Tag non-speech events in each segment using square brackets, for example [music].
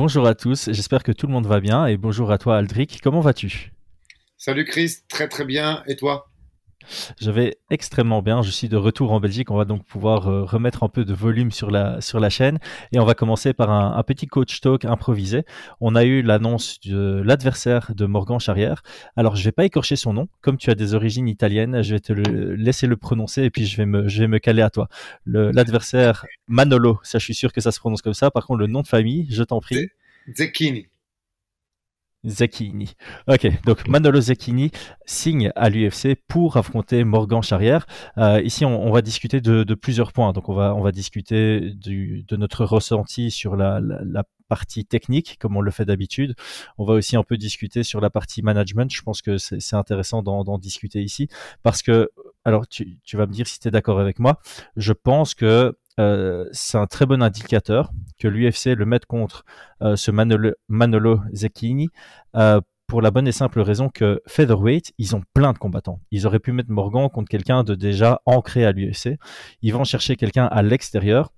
bonjour à tous, j'espère que tout le monde va bien et bonjour à toi Aldric, comment vas-tu? Salut Chris, très très bien, et toi? Je vais extrêmement bien. Je suis de retour en Belgique. On va donc pouvoir euh, remettre un peu de volume sur la, sur la chaîne. Et on va commencer par un, petit coach talk improvisé. On a eu l'annonce de l'adversaire de Morgan Charrière. Alors, je vais pas écorcher son nom. Comme tu as des origines italiennes, je vais te laisser le prononcer et puis je vais me, je vais me caler à toi. L'adversaire Manolo, ça, je suis sûr que ça se prononce comme ça. Par contre, le nom de famille, je t'en prie. Zecchini. Zecchini. Ok, donc Manolo Zecchini signe à l'UFC pour affronter Morgan Charrière. Euh, ici, on, va discuter de, plusieurs points. Donc, on va, on va discuter de notre ressenti sur la, partie technique, comme on le fait d'habitude. On va aussi un peu discuter sur la partie management. Je pense que c'est intéressant d'en discuter ici parce que, alors, tu, tu vas me dire si tu es d'accord avec moi. Je pense que euh, c'est un très bon indicateur que l'UFC le mette contre euh, ce Manolo, Zecchini euh, pour la bonne et simple raison que featherweight, ils ont plein de combattants. Ils auraient pu mettre Morgan contre quelqu'un de déjà ancré à l'UFC. Ils vont chercher quelqu'un à l'extérieur.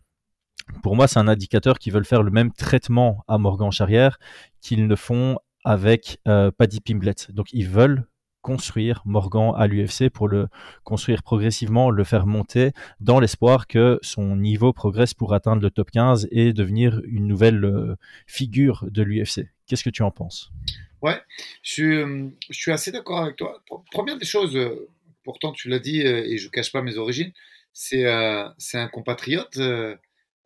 Pour moi, c'est un indicateur qu'ils veulent faire le même traitement à Morgan Charrière qu'ils ne font avec Paddy Pimblet. Donc, ils veulent construire Morgan à l'UFC pour le construire progressivement, le faire monter dans l'espoir que son niveau progresse pour atteindre le top 15 et devenir une nouvelle euh, figure de l'UFC. Qu'est-ce que tu en penses? Ouais, je, suis assez d'accord avec toi. Première des choses, euh, pourtant tu l'as dit euh, et je cache pas mes origines, c'est c'est un compatriote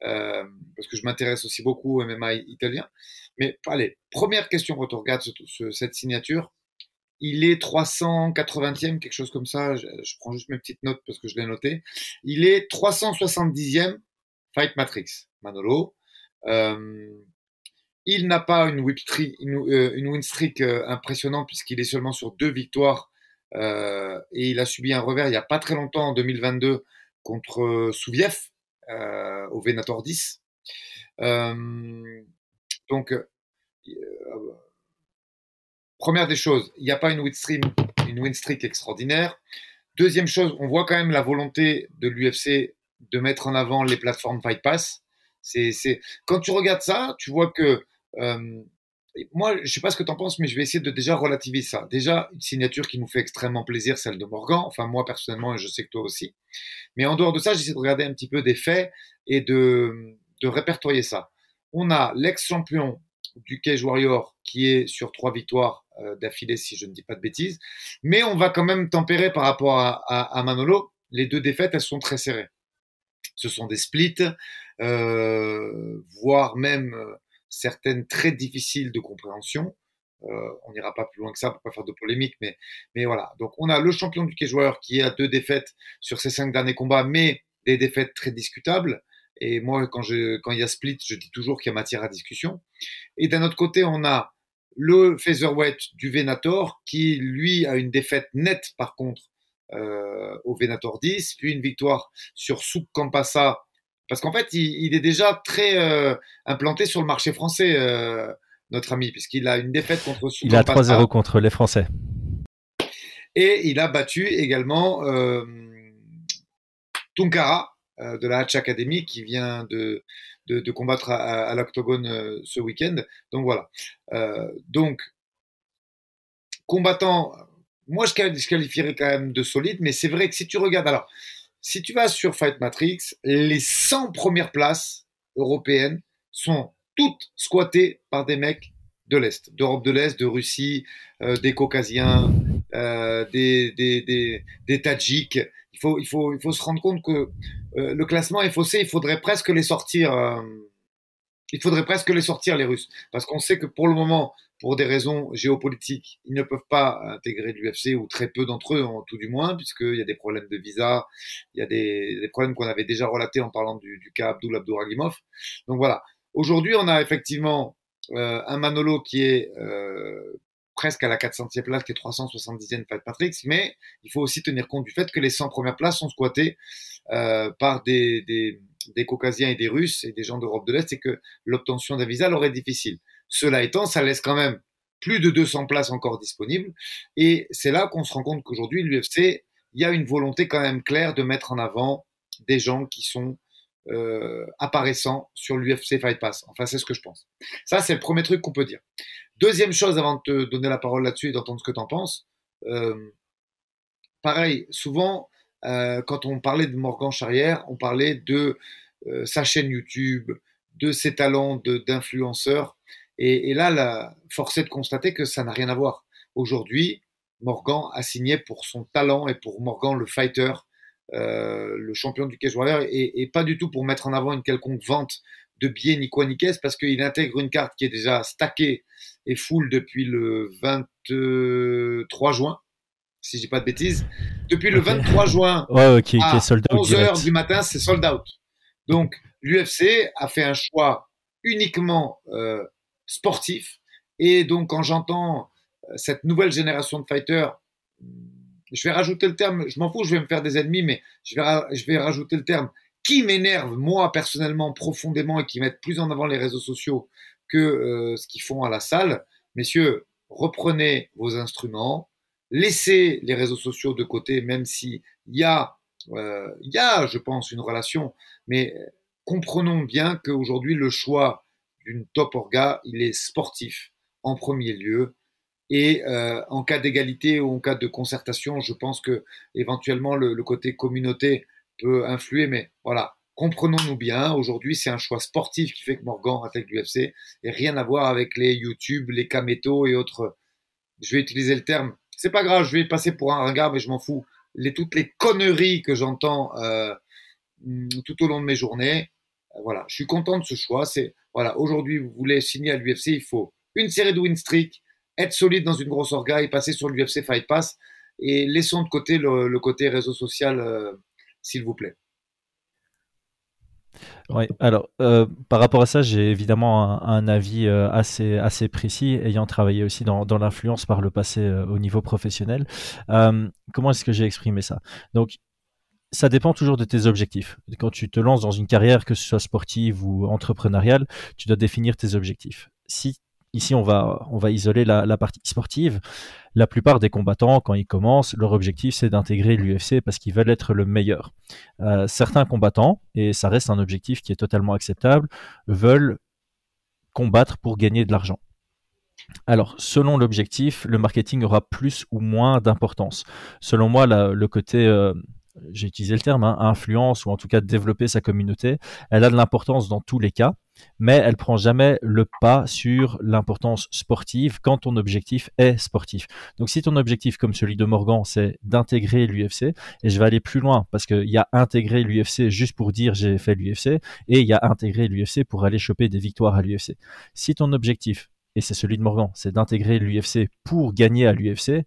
parce que je m'intéresse aussi beaucoup au MMA italien. Mais allez, première question quand on regarde cette signature, il est 380e, quelque chose comme ça. Je, prends juste mes petites notes parce que je l'ai noté. Il est 370e Fight Matrix, Manolo. Euh, il n'a pas une, euh, win streak euh, impressionnante puisqu'il est seulement sur deux victoires euh, et il a subi un revers il n'y a pas très longtemps en 2022 contre Souviev au Venator 10. donc Première des choses, il n'y a pas une win, stream, une win streak extraordinaire. Deuxième chose, on voit quand même la volonté de l'UFC de mettre en avant les plateformes Fight Pass. C'est, Quand tu regardes ça, tu vois que euh, moi, je sais pas ce que tu en penses, mais je vais essayer de déjà relativiser ça. Déjà, une signature qui nous fait extrêmement plaisir, celle de Morgan. Enfin, moi personnellement, et je sais que toi aussi. Mais en dehors de ça, j'essaie de regarder un petit peu des faits et de, de répertorier ça. On a l'ex-champion du Cage Warrior qui est sur trois victoires d'affilée, si je ne dis pas de bêtises. Mais on va quand même tempérer par rapport à, Manolo. Les deux défaites, elles sont très serrées. Ce sont des splits, euh, voire même euh, certaines très difficiles de compréhension. on n'ira pas plus loin que ça pour pas faire de polémique, mais, voilà. Donc on a le champion du cage warrior qui a deux défaites sur ses cinq derniers combats, mais des défaites très discutables. Et moi, quand, quand il y a split, je dis toujours qu'il y a matière à discussion. Et d'un autre côté, on a le featherweight du Venator, qui lui a une défaite nette par contre euh, au Venator 10, puis une victoire sur Souk Campassa, parce qu'en fait, il, est déjà très euh, implanté sur le marché français, euh, notre ami, puisqu'il a une défaite contre Souk Il a 3-0 contre les Français. Et il a battu également Tunkara, de la Hatch Academy qui vient de, de, combattre à, l'octogone euh, ce week-end. Donc voilà. Euh, donc, combattant, moi je, qualifierais quand même de solide, mais c'est vrai que si tu regardes, alors, si tu vas sur Fight Matrix, les 100 premières places européennes sont toutes squattées par des mecs de l'Est, d'Europe de l'Est, de Russie, des Caucasiens, des, des, des, des Tadjiks il faut, il faut, il faut se rendre compte que euh, le classement est faussé. Il faudrait presque les sortir. Euh, il faudrait presque les sortir les Russes, parce qu'on sait que pour le moment, pour des raisons géopolitiques, ils ne peuvent pas intégrer l'UFC ou très peu d'entre eux, tout du moins, puisqu'il y a des problèmes de visa, il y a des, des problèmes qu'on avait déjà relatés en parlant du, du cas Abdul Abdouragimov. Donc voilà. Aujourd'hui, on a effectivement euh, un Manolo qui est euh, presque à la 400e place, qui est 370e Fight Matrix, mais il faut aussi tenir compte du fait que les 100 premières places sont squattées euh, par des, des, des, Caucasiens et des Russes et des gens d'Europe de l'Est et que l'obtention d'un visa leur est difficile. Cela étant, ça laisse quand même plus de 200 places encore disponibles et c'est là qu'on se rend compte qu'aujourd'hui, l'UFC, il y a une volonté quand même claire de mettre en avant des gens qui sont euh, apparaissant sur l'UFC Fight Pass. Enfin, c'est ce que je pense. Ça, c'est le premier truc qu'on peut dire. Deuxième chose, avant de te donner la parole là-dessus et d'entendre ce que tu en penses, euh, pareil, souvent, euh, quand on parlait de Morgan Charrière, on parlait de sa chaîne YouTube, de ses talents d'influenceur. Et, et, là, la, force de constater que ça n'a rien à voir. Aujourd'hui, Morgan a signé pour son talent et pour Morgan le fighter, euh, le champion du Cage Warrior, et, pas du tout pour mettre en avant une quelconque vente de billets ni quoi ni caisse, parce qu'il intègre une carte qui est déjà stackée et full depuis le 23 juin, si je dis pas de bêtises. Depuis le 23 juin ouais, à est sold 11h du matin, c'est sold out. Donc l'UFC a fait un choix uniquement euh, sportif. Et donc quand j'entends euh, cette nouvelle génération de fighters, je vais rajouter le terme, je m'en fous, je vais me faire des ennemis, mais je vais, je vais rajouter le terme qui m'énerve, moi, personnellement, profondément, et qui mettent plus en avant les réseaux sociaux que euh, ce qu'ils font à la salle. Messieurs, reprenez vos instruments, laissez les réseaux sociaux de côté, même s'il y a, euh, il y a, je pense, une relation, mais comprenons bien qu'aujourd'hui, le choix d'une top orga, il est sportif en premier lieu. Et euh, en cas d'égalité ou en cas de concertation, je pense que éventuellement le, le côté communauté peut influer. Mais voilà, comprenons-nous bien. Aujourd'hui, c'est un choix sportif qui fait que Morgan attaque l'UFC et rien à voir avec les YouTube, les Kameto et autres. Je vais utiliser le terme. C'est pas grave, je vais passer pour un regard, mais je m'en fous. Les, toutes les conneries que j'entends euh, tout au long de mes journées. Euh, voilà, je suis content de ce choix. C'est voilà, aujourd'hui, vous voulez signer à l'UFC, il faut une série de win streak être solide dans une grosse orga et passer sur l'UFC Fight Pass. Et laissons de côté le, côté réseau social, euh, s'il vous plaît. Oui, alors euh, par rapport à ça, j'ai évidemment un, avis euh, assez, assez précis, ayant travaillé aussi dans, dans l'influence par le passé au niveau professionnel. comment est-ce que j'ai exprimé ça? Donc, ça dépend toujours de tes objectifs. Quand tu te lances dans une carrière, que ce soit sportive ou entrepreneuriale, tu dois définir tes objectifs. Si Ici, on va, isoler la, partie sportive. La plupart des combattants, quand ils commencent, leur objectif, c'est d'intégrer l'UFC parce qu'ils veulent être le meilleur. Euh, certains combattants, et ça reste un objectif qui est totalement acceptable, veulent combattre pour gagner de l'argent. Alors, selon l'objectif, le marketing aura plus ou moins d'importance. Selon moi, le côté euh, j'ai utilisé le terme, hein, influence ou en tout cas développer sa communauté, elle a de l'importance dans tous les cas, mais elle prend jamais le pas sur l'importance sportive quand ton objectif est sportif. Donc si ton objectif, comme celui de Morgan, c'est d'intégrer l'UFC, et je vais aller plus loin parce qu'il y a intégrer l'UFC juste pour dire j'ai fait l'UFC, et il y a intégrer l'UFC pour aller choper des victoires à l'UFC. Si ton objectif, et c'est celui de Morgan, c'est d'intégrer l'UFC pour gagner à l'UFC,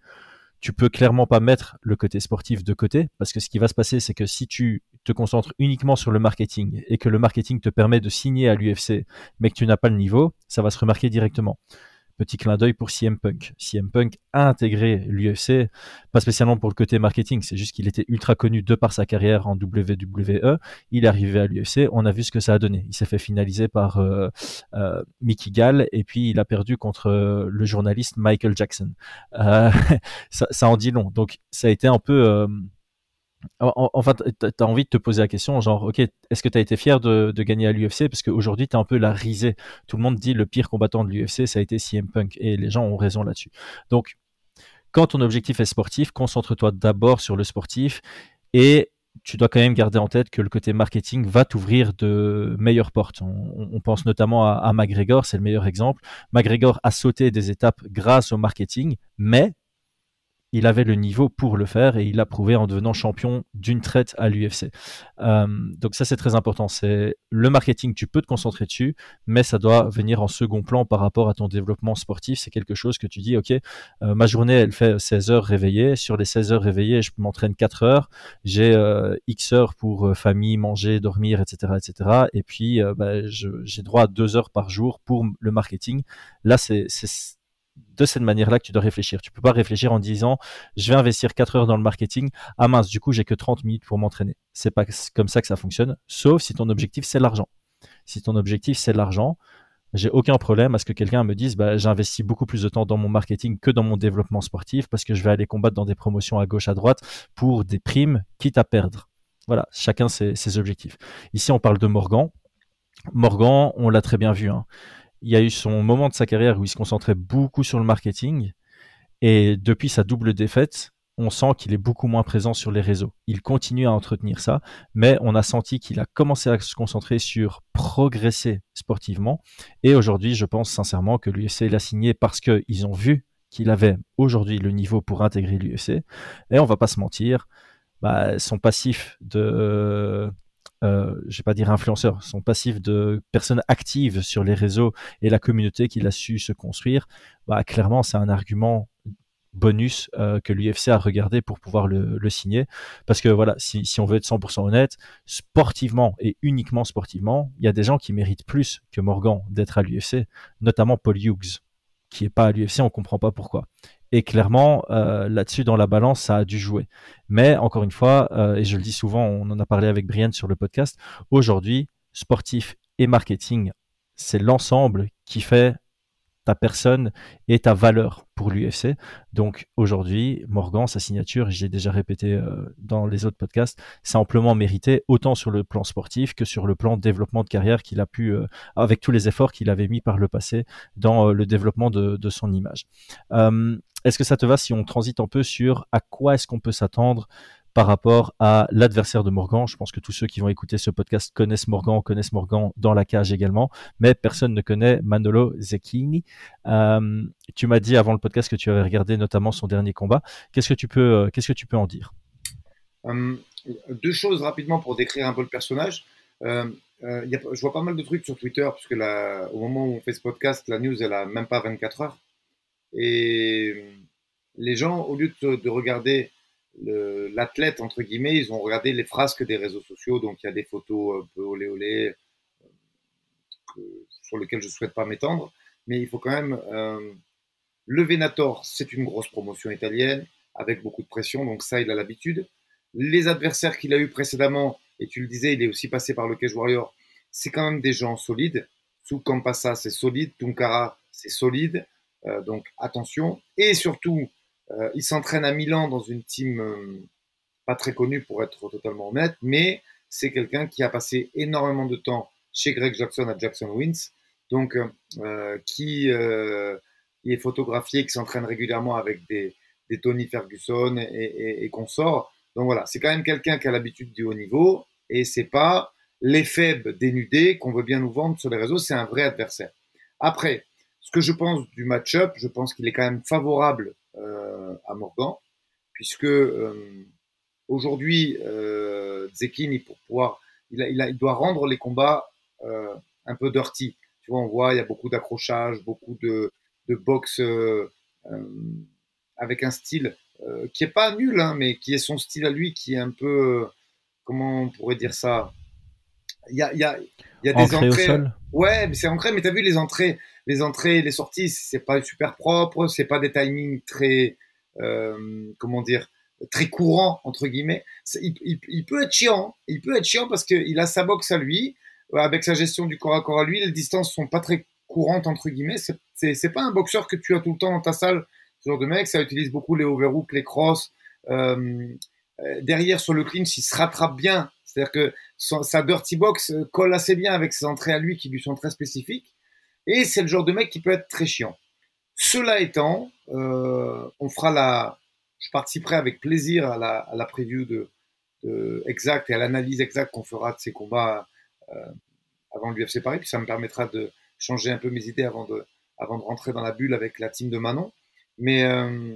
tu peux clairement pas mettre le côté sportif de côté parce que ce qui va se passer, c'est que si tu te concentres uniquement sur le marketing et que le marketing te permet de signer à l'UFC, mais que tu n'as pas le niveau, ça va se remarquer directement. Petit clin d'œil pour CM Punk. CM Punk a intégré l'UFC, pas spécialement pour le côté marketing, c'est juste qu'il était ultra connu de par sa carrière en WWE. Il est arrivé à l'UFC, on a vu ce que ça a donné. Il s'est fait finaliser par euh, euh, Mickey Gall et puis il a perdu contre euh, le journaliste Michael Jackson. [laughs] ça, ça, en dit long. Donc ça a été un peu Enfin, tu as envie de te poser la question, genre, ok, est-ce que tu as été fier de, gagner à l'UFC Parce qu'aujourd'hui, tu es un peu la risée. Tout le monde dit le pire combattant de l'UFC, ça a été CM Punk. Et les gens ont raison là-dessus. Donc, quand ton objectif est sportif, concentre-toi d'abord sur le sportif. Et tu dois quand même garder en tête que le côté marketing va t'ouvrir de meilleures portes. On, pense notamment à, à McGregor, c'est le meilleur exemple. McGregor a sauté des étapes grâce au marketing, mais il avait le niveau pour le faire et il l'a prouvé en devenant champion d'une traite à l'UFC. Euh, donc ça c'est très important. C'est le marketing, tu peux te concentrer dessus, mais ça doit venir en second plan par rapport à ton développement sportif. C'est quelque chose que tu dis, ok, euh, ma journée elle fait 16 heures réveillée. Sur les 16 heures réveillées, je m'entraîne 4 heures. J'ai euh, X heures pour famille, manger, dormir, etc., etc. Et puis bah, j'ai droit à 2 heures par jour pour le marketing. Là c'est de cette manière-là que tu dois réfléchir. Tu peux pas réfléchir en disant je vais investir 4 heures dans le marketing. Ah mince, du coup, j'ai que 30 minutes pour m'entraîner. C'est pas comme ça que ça fonctionne, sauf si ton objectif c'est l'argent. Si ton objectif c'est l'argent, j'ai aucun problème à ce que quelqu'un me dise bah, j'investis beaucoup plus de temps dans mon marketing que dans mon développement sportif parce que je vais aller combattre dans des promotions à gauche à droite pour des primes quitte à perdre. Voilà, chacun ses, objectifs. Ici, on parle de Morgan. Morgan, on l'a très bien vu. Hein. Il y a eu son moment de sa carrière où il se concentrait beaucoup sur le marketing. Et depuis sa double défaite, on sent qu'il est beaucoup moins présent sur les réseaux. Il continue à entretenir ça, mais on a senti qu'il a commencé à se concentrer sur progresser sportivement. Et aujourd'hui, je pense sincèrement que l'UFC l'a signé parce qu'ils ont vu qu'il avait aujourd'hui le niveau pour intégrer l'UFC. Et on va pas se mentir, bah, son passif de, euh, je vais pas dire influenceur, son passif de personne active sur les réseaux et la communauté qu'il a su se construire, bah, clairement, c'est un argument bonus euh, que l'UFC a regardé pour pouvoir le, signer. Parce que voilà, si, on veut être 100% honnête, sportivement et uniquement sportivement, il y a des gens qui méritent plus que Morgan d'être à l'UFC, notamment Paul Hughes, qui est pas à l'UFC, on comprend pas pourquoi. Et clairement, euh, là-dessus, dans la balance, ça a dû jouer. Mais encore une fois, euh, et je le dis souvent, on en a parlé avec Brian sur le podcast, aujourd'hui, sportif et marketing, c'est l'ensemble qui fait ta personne et ta valeur pour l'UFC. Donc aujourd'hui, Morgan, sa signature, j'ai déjà répété euh, dans les autres podcasts, c'est amplement mérité, autant sur le plan sportif que sur le plan développement de carrière qu'il a pu, avec tous les efforts qu'il avait mis par le passé dans le développement de son image. Est-ce que ça te va si on transite un peu sur à quoi est-ce qu'on peut s'attendre par rapport à l'adversaire de Morgan? Je pense que tous ceux qui vont écouter ce podcast connaissent Morgan, connaissent Morgan dans la cage également, mais personne ne connaît Manolo Zecchini. Euh, tu m'as dit avant le podcast que tu avais regardé notamment son dernier combat. Qu'est-ce que tu peux, euh, en dire? Euh, Deux choses rapidement pour décrire un peu le personnage. je vois pas mal de trucs sur Twitter, puisque au moment où on fait ce podcast, la news, elle a même pas 24 heures. Et les gens, au lieu de regarder l'athlète, entre guillemets, ils ont regardé les frasques des réseaux sociaux, donc il y a des photos un peu olé olé, euh, sur lesquelles je ne souhaite pas m'étendre, mais il faut quand même... Euh, le Venator, c'est une grosse promotion italienne, avec beaucoup de pression, donc ça, il a l'habitude. Les adversaires qu'il a eu précédemment, et tu le disais, il est aussi passé par le Cage Warrior, c'est quand même des gens solides. Sous Campassa, c'est solide. Tunkara, c'est solide. Euh, donc attention. Et surtout, euh, il s'entraîne à Milan dans une team euh, pas très connue pour être totalement honnête, mais c'est quelqu'un qui a passé énormément de temps chez Greg Jackson à Jackson Wins, donc qui, est photographié, qui s'entraîne régulièrement avec des, Tony Ferguson et, et, consorts. Donc voilà, c'est quand même quelqu'un qui a l'habitude du haut niveau et c'est pas l'effet dénudé qu'on veut bien nous vendre sur les réseaux, c'est un vrai adversaire. Après, ce que je pense du match-up, je pense qu'il est quand même favorable euh, à Morgan, puisque euh, aujourd'hui, euh, Zekin, pour pouvoir, il, il, doit rendre les combats un peu dirty. Tu vois, on voit, il y a beaucoup d'accrochages, beaucoup de, de boxe avec un style qui est pas nul, hein, mais qui est son style à lui, qui est un peu, comment on pourrait dire ça? Il y a, il y a, il y a des entrées. Ouais, c'est ancré, mais tu as vu les entrées, les entrées et les sorties, c'est pas super propre, c'est pas des timings très, euh, comment dire, très courants entre guillemets. Il, peut être chiant, il peut être chiant parce qu'il a sa boxe à lui, euh, avec sa gestion du corps à corps à lui, les distances sont pas très courantes entre guillemets. C'est pas un boxeur que tu as tout le temps dans ta salle, ce genre de mec. Ça utilise beaucoup les overhooks, les crosses. Euh, derrière sur le clinch, il se rattrape bien. C'est-à-dire que sa dirty box colle assez bien avec ses entrées à lui qui lui sont très spécifiques. Et c'est le genre de mec qui peut être très chiant. Cela étant, euh, on fera la, je participerai avec plaisir à la, à la preview de, exact et à l'analyse exacte qu'on fera de ces combats euh, avant l'UFC Paris, puis ça me permettra de changer un peu mes idées avant de, avant de rentrer dans la bulle avec la team de Manon. Mais euh,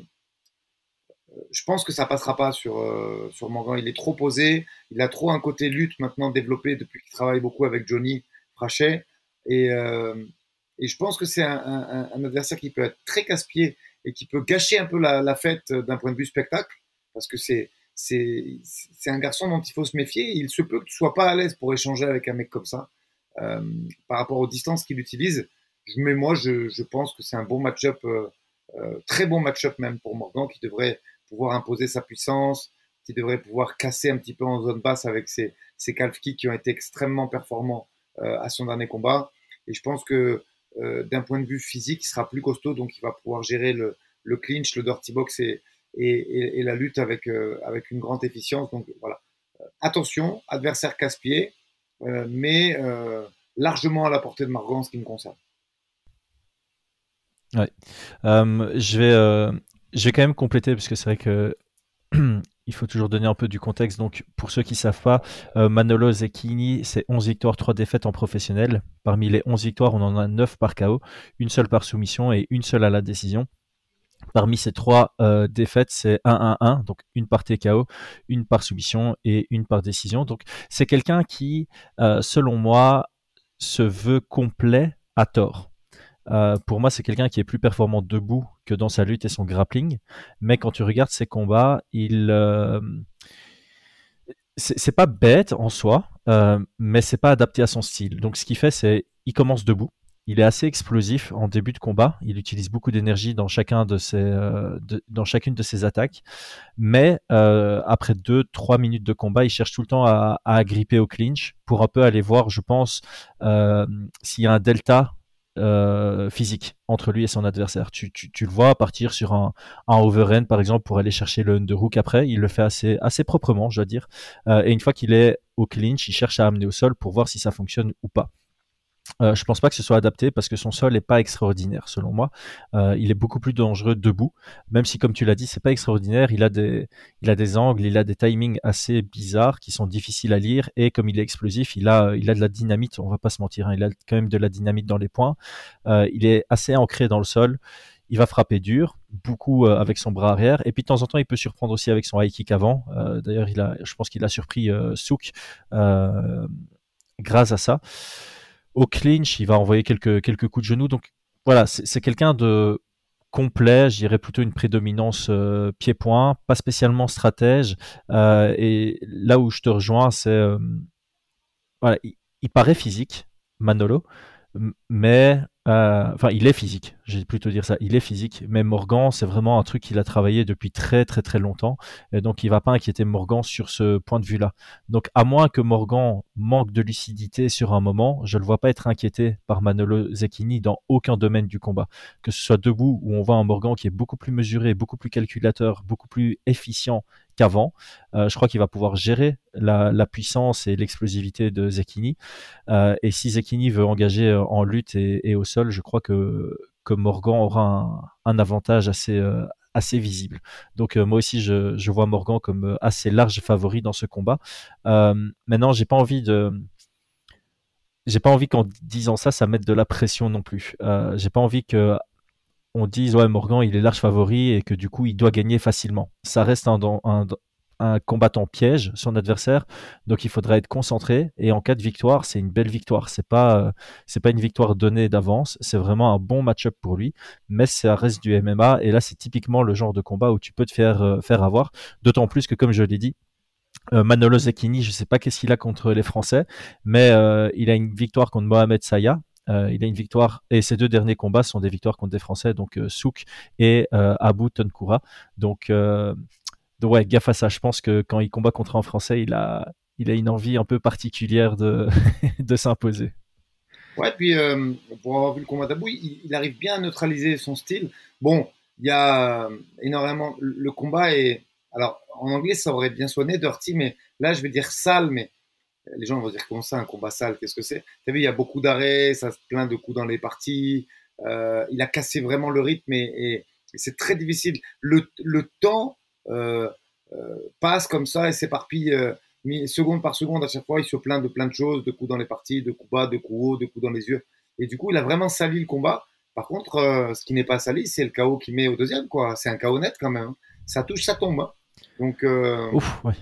je pense que ça passera pas sur, euh, sur Morgan. Il est trop posé. Il a trop un côté lutte maintenant développé depuis qu'il travaille beaucoup avec Johnny Frachet. Et, et je pense que c'est un, adversaire qui peut être très casse-pied et qui peut gâcher un peu la, fête d'un point de vue spectacle, parce que c'est c'est un garçon dont il faut se méfier. Il se peut que tu sois pas à l'aise pour échanger avec un mec comme ça euh, par rapport aux distances qu'il utilise. Mais moi, je, je pense que c'est un bon match-up, euh, euh, très bon match-up même pour Morgan, qui devrait pouvoir imposer sa puissance, qui devrait pouvoir casser un petit peu en zone basse avec ses, ses calf kicks qui ont été extrêmement performants à son dernier combat. Et je pense que euh, d'un point de vue physique, il sera plus costaud, donc il va pouvoir gérer le, clinch, le dirty box et, la lutte avec, euh, avec une grande efficience. Donc voilà, attention, adversaire casse-pied, mais largement à la portée de Morgan en ce qui me concerne. Ouais. je, vais, je vais quand même compléter parce que c'est vrai que il faut toujours donner un peu du contexte. Donc, pour ceux qui ne savent pas, euh, Manolo Zecchini, c'est 11 victoires, 3 défaites en professionnel. Parmi les 11 victoires, on en a 9 par KO, une seule par soumission et une seule à la décision. Parmi ces trois euh, défaites, c'est 1-1-1, donc une par TKO, une par soumission et une par décision. Donc, c'est quelqu'un qui, euh, selon moi, se veut complet à tort. Euh, pour moi, c'est quelqu'un qui est plus performant debout que dans sa lutte et son grappling. Mais quand tu regardes ses combats, il euh, c'est pas bête en soi, euh, mais c'est pas adapté à son style. Donc, ce qu'il fait, c'est il commence debout. Il est assez explosif en début de combat. Il utilise beaucoup d'énergie dans chacun de ses, dans chacune de ses attaques. Mais après 2-3 minutes de combat, il cherche tout le temps à, à agripper au clinch pour un peu aller voir, je pense, s'il y a un delta euh, physique entre lui et son adversaire. Tu, le vois partir sur un, un overhand, par exemple, pour aller chercher le underhook après. Il le fait assez, assez proprement, je dois dire. Euh, et une fois qu'il est au clinch, il cherche à amener au sol pour voir si ça fonctionne ou pas. Euh, je pense pas que ce soit adapté parce que son sol n'est pas extraordinaire selon moi. Euh, il est beaucoup plus dangereux debout, même si comme tu l'as dit, c'est pas extraordinaire. Il a des, angles, il a des timings assez bizarres qui sont difficiles à lire et comme il est explosif, il a, de la dynamite. On va pas se mentir, hein. il a quand même de la dynamite dans les points. Euh, il est assez ancré dans le sol. Il va frapper dur, beaucoup euh, avec son bras arrière, et puis de temps en temps, il peut surprendre aussi avec son high kick avant. D'ailleurs, je pense qu'il a surpris Souk grâce à ça. Au clinch, il va envoyer quelques, coups de genoux. Donc voilà, c'est quelqu'un de complet, je dirais plutôt une prédominance euh, pied-point, pas spécialement stratège. Euh, et là où je te rejoins, c'est. Euh, voilà, il, paraît physique, Manolo, mais enfin, il est physique, j'ai plutôt dire ça. Il est physique, mais Morgan, c'est vraiment un truc qu'il a travaillé depuis très très très longtemps, et donc il va pas inquiéter Morgan sur ce point de vue-là. Donc, à moins que Morgan manque de lucidité sur un moment, je le vois pas être inquiété par Manolo Zecchini dans aucun domaine du combat, que ce soit debout où on voit un Morgan qui est beaucoup plus mesuré, beaucoup plus calculateur, beaucoup plus efficient qu'avant. Euh, je crois qu'il va pouvoir gérer la, puissance et l'explosivité de Zekini. Euh, et si Zekini veut engager euh, en lutte et, au sol, je crois que, que Morgan aura un, avantage assez, assez visible. Donc moi aussi, je, vois Morgan comme assez large favori dans ce combat. maintenant, j'ai pas envie de j'ai pas envie qu'en disant ça, ça mette de la pression non plus. j'ai pas envie que on dise ouais Morgan il est large favori et que du coup il doit gagner facilement. Ça reste un, un, combattant piège son adversaire, donc il faudra être concentré. Et en cas de victoire c'est une belle victoire. C'est pas euh, c'est pas une victoire donnée d'avance, c'est vraiment un bon match-up pour lui, mais ça reste du MMA et là c'est typiquement le genre de combat où tu peux te faire euh, faire avoir. D'autant plus que comme je l'ai dit, euh, Manolo Zecchini, je sais pas qu'est-ce qu'il a contre les Français, mais il a une victoire contre Mohamed Saya, il a une victoire. Et ses deux derniers combats sont des victoires contre des Français, donc Souk et euh, Abu Tonkura. Donc, ouais, gaffe à ça. Je pense que quand il combat contre un Français, il a, il a une envie un peu particulière de, [laughs] de s'imposer. Ouais, puis pour avoir vu le combat d'Abou, il, arrive bien à neutraliser son style. Bon, il y a énormément. Le combat est. Alors, en anglais, ça aurait bien sonné dirty, mais là, je vais dire sale, mais les gens vont dire comment ça, un combat sale, qu'est-ce que c'est? Tu as vu, il y a beaucoup d'arrêts, ça plein de coups dans les parties. Euh, il a cassé vraiment le rythme et, c'est très difficile. Le, le temps euh, euh, passe comme ça et s'éparpille seconde par seconde à chaque fois. Il se plaint de plein de choses, de coups dans les parties, de coups bas, de coups hauts, de coups dans les yeux. Et du coup, il a vraiment sali le combat. Par contre, ce qui n'est pas sali, c'est le chaos qu'il met au deuxième. quoi. C'est un chaos net quand même. Hein. Ça touche, ça tombe. Hein. Donc, Ouf, ouais.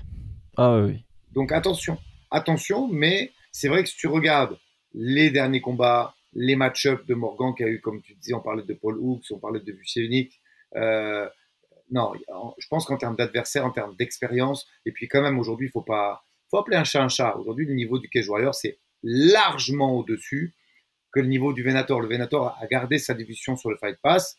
Ah oui. Donc attention attention, mais c'est vrai que si tu regardes les derniers combats, les match-ups de Morgan qui a eu, comme tu disais, on parlait de Paul Hooks, on parlait de unique. Euh, non, je pense qu'en termes d'adversaire, en termes d'expérience, et puis quand même aujourd'hui, il faut pas, faut appeler un chat un chat. Aujourd'hui, le niveau du Cage Warrior, c'est largement au-dessus que le niveau du Venator. Le Venator a gardé sa division sur le Fight Pass,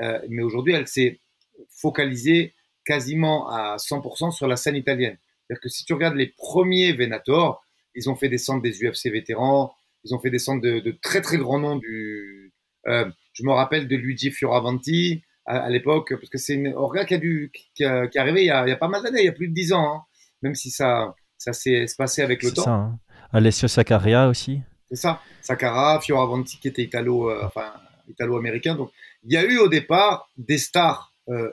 euh, mais aujourd'hui, elle s'est focalisée quasiment à 100% sur la scène italienne. C'est-à-dire que si tu regardes les premiers Venator, ils ont fait descendre des UFC vétérans, ils ont fait descendre de, de très très grands noms du. Euh, je me rappelle de Luigi Fioravanti à, l'époque, parce que c'est une orga qui a, dû, qui, qui est arrivé il y a, il y a pas mal d'années, il y a plus de dix ans, hein, même si ça, ça s'est espacé avec le temps. Ça, hein. Alessio Saccaria aussi. C'est ça. Sakara, Fioravanti qui était italo, euh, enfin, italo-américain. Donc, il y a eu au départ des stars euh,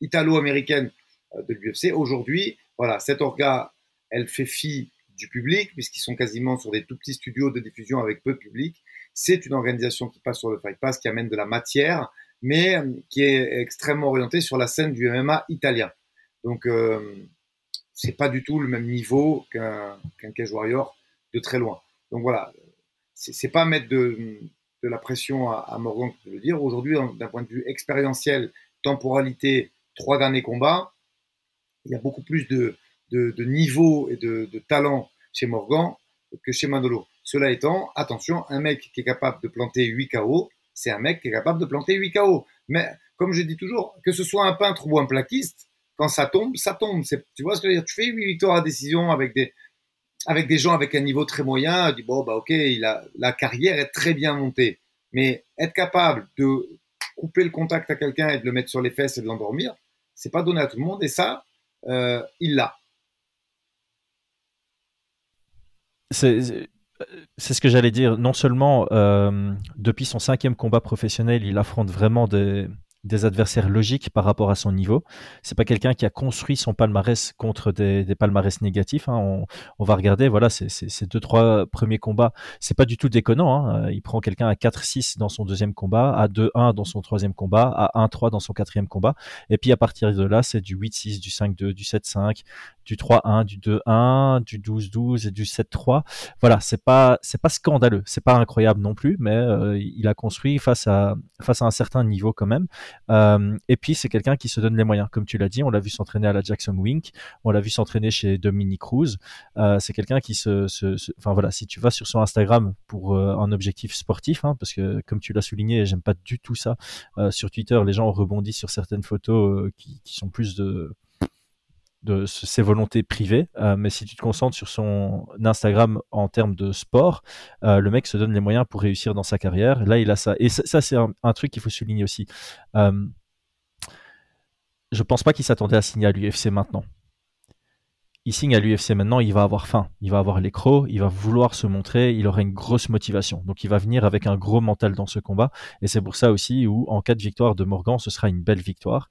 italo-américaines euh, de l'UFC. Aujourd'hui, voilà, cette orga, elle fait fi du public, puisqu'ils sont quasiment sur des tout petits studios de diffusion avec peu de public. C'est une organisation qui passe sur le Fight Pass, qui amène de la matière, mais qui est extrêmement orientée sur la scène du MMA italien. Donc, euh, c'est pas du tout le même niveau qu'un Cage Warrior de très loin. Donc voilà, c'est pas mettre de, de, la pression à, Morgan de le dire. Aujourd'hui, d'un point de vue expérientiel, temporalité, trois derniers combats, il y a beaucoup plus de, de, niveau et de, talent chez Morgan que chez Manolo. Cela étant, attention, un mec qui est capable de planter 8 KO, c'est un mec qui est capable de planter 8 KO. Mais comme je dis toujours, que ce soit un peintre ou un plaquiste, quand ça tombe, ça tombe. Tu vois ce que je veux dire? Tu fais 8 victoires à décision avec des, avec des gens avec un niveau très moyen. Tu dis, bon, bah ok, il a, la carrière est très bien montée. Mais être capable de couper le contact à quelqu'un et de le mettre sur les fesses et de l'endormir, c'est pas donné à tout le monde. Et ça, euh, il l'a. C'est ce que j'allais dire. Non seulement euh, depuis son cinquième combat professionnel, il affronte vraiment des, des adversaires logiques par rapport à son niveau. C'est pas quelqu'un qui a construit son palmarès contre des, palmarès négatifs. Hein. On, va regarder, voilà, ces deux trois premiers combats, c'est pas du tout déconnant. Hein. Il prend quelqu'un à 4-6 dans son deuxième combat, à 2-1 dans son troisième combat, à 1-3 dans son quatrième combat. Et puis à partir de là, c'est du 8-6, du 5-2, du 7-5, du 3-1, du 2-1, du 12-12 et du 7-3. Voilà, c'est pas pas scandaleux, c'est pas incroyable non plus, mais euh, il a construit face à un certain niveau quand même. Euh, et puis c'est quelqu'un qui se donne les moyens, comme tu l'as dit, on l'a vu s'entraîner à la Jackson Wink, on l'a vu s'entraîner chez Dominique Cruz. Euh, c'est quelqu'un qui se, enfin voilà, si tu vas sur son Instagram pour un objectif sportif, hein, parce que comme tu l'as souligné, j'aime pas du tout ça. sur Twitter, les gens rebondissent sur certaines photos qui sont plus de de ses volontés privées, euh, mais si tu te concentres sur son Instagram en termes de sport, euh, le mec se donne les moyens pour réussir dans sa carrière. Là, il a ça. Et ça, c'est un, truc qu'il faut souligner aussi. Euh, je pense pas qu'il s'attendait à signer à l'UFC maintenant. Il signe à l'UFC maintenant, il va avoir faim, il va avoir les crocs, il va vouloir se montrer, il aura une grosse motivation. Donc il va venir avec un gros mental dans ce combat. Et c'est pour ça aussi où, en cas de victoire de Morgan, ce sera une belle victoire.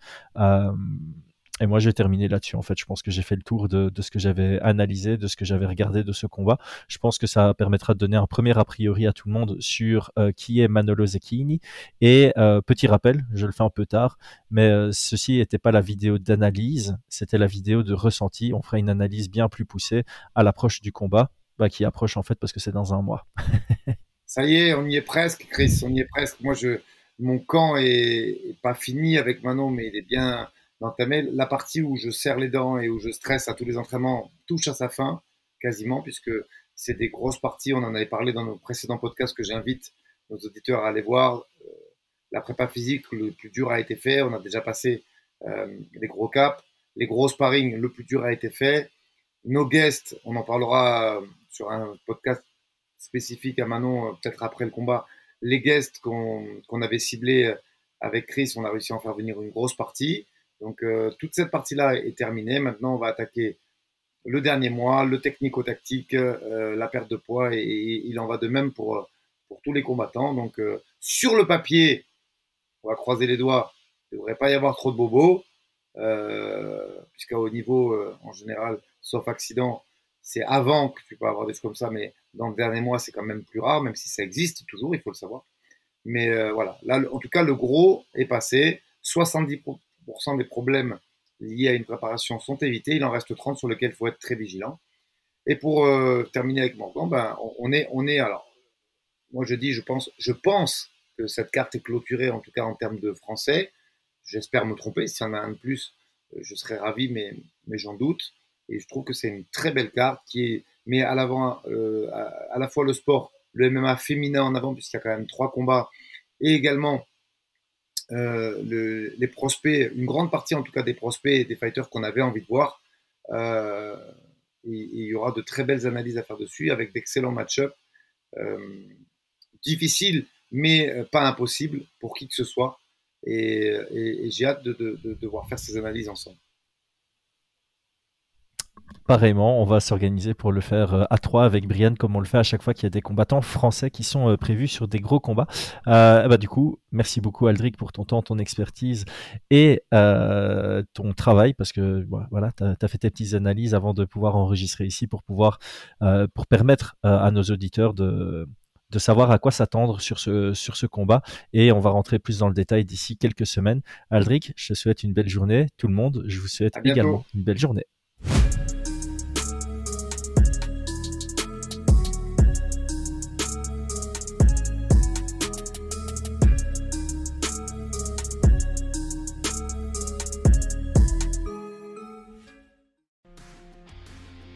Et moi, j'ai terminé là-dessus. En fait, je pense que j'ai fait le tour de, ce que j'avais analysé, de ce que j'avais regardé de ce combat. Je pense que ça permettra de donner un premier a priori à tout le monde sur euh, qui est Manolo Zecchini. Et euh, petit rappel, je le fais un peu tard, mais euh, ceci n'était pas la vidéo d'analyse, c'était la vidéo de ressenti. On fera une analyse bien plus poussée à l'approche du combat, bah, qui approche en fait parce que c'est dans un mois. [laughs] ça y est, on y est presque, Chris. On y est presque. Moi, je, mon camp est pas fini avec Manon, mais il est bien la partie où je serre les dents et où je stresse à tous les entraînements touche à sa fin, quasiment, puisque c'est des grosses parties. On en avait parlé dans nos précédents podcasts que j'invite nos auditeurs à aller voir. Euh, la prépa physique, le plus dur a été fait. On a déjà passé euh, les gros caps. Les gros sparring, le plus dur a été fait. Nos guests, on en parlera sur un podcast spécifique à Manon, euh, peut-être après le combat. Les guests qu'on avait ciblés avec Chris, on a réussi à en faire venir une grosse partie. Donc euh, toute cette partie-là est terminée. Maintenant, on va attaquer le dernier mois, le technico-tactique, euh, la perte de poids, et, il en va de même pour, pour tous les combattants. Donc euh, sur le papier, on va croiser les doigts, il ne devrait pas y avoir trop de bobos, puisqu'à haut niveau, en général, sauf accident, c'est avant que tu peux avoir des choses comme ça, mais dans le dernier mois, c'est quand même plus rare, même si ça existe toujours, il faut le savoir. Mais voilà, là, en tout cas, le gros est passé. 70, des problèmes liés à une préparation sont évités. Il en reste 30 sur lesquels il faut être très vigilant. Et pour euh, terminer avec Morgan, ben, on, est, on est alors, moi je dis, je pense, je pense que cette carte est clôturée, en tout cas en termes de français. J'espère me tromper. S'il y en a un de plus, euh, je serais ravi, mais, mais j'en doute. Et je trouve que c'est une très belle carte qui met à l'avant euh, à, la fois le sport, le MMA féminin en avant, puisqu'il y a quand même trois combats, et également euh, les prospects, une grande partie en tout cas des prospects et des fighters qu'on avait envie de voir. Euh, il y aura de très belles analyses à faire dessus avec d'excellents match-ups. Euh, difficiles, mais pas impossibles pour qui que ce soit. Et, j'ai hâte de, de, de, voir faire ces analyses ensemble. Pareillement, on va s'organiser pour le faire euh, à trois avec Brian, comme on le fait à chaque fois qu'il y a des combattants français qui sont euh, prévus sur des gros combats. Euh, bah, du coup, merci beaucoup Aldric pour ton temps, ton expertise et ton travail, parce que voilà, tu as, fait tes petites analyses avant de pouvoir enregistrer ici pour pouvoir pour permettre à nos auditeurs de de savoir à quoi s'attendre sur ce, sur ce combat. Et on va rentrer plus dans le détail d'ici quelques semaines. Aldric, je te souhaite une belle journée. Tout le monde, je vous souhaite également une belle journée.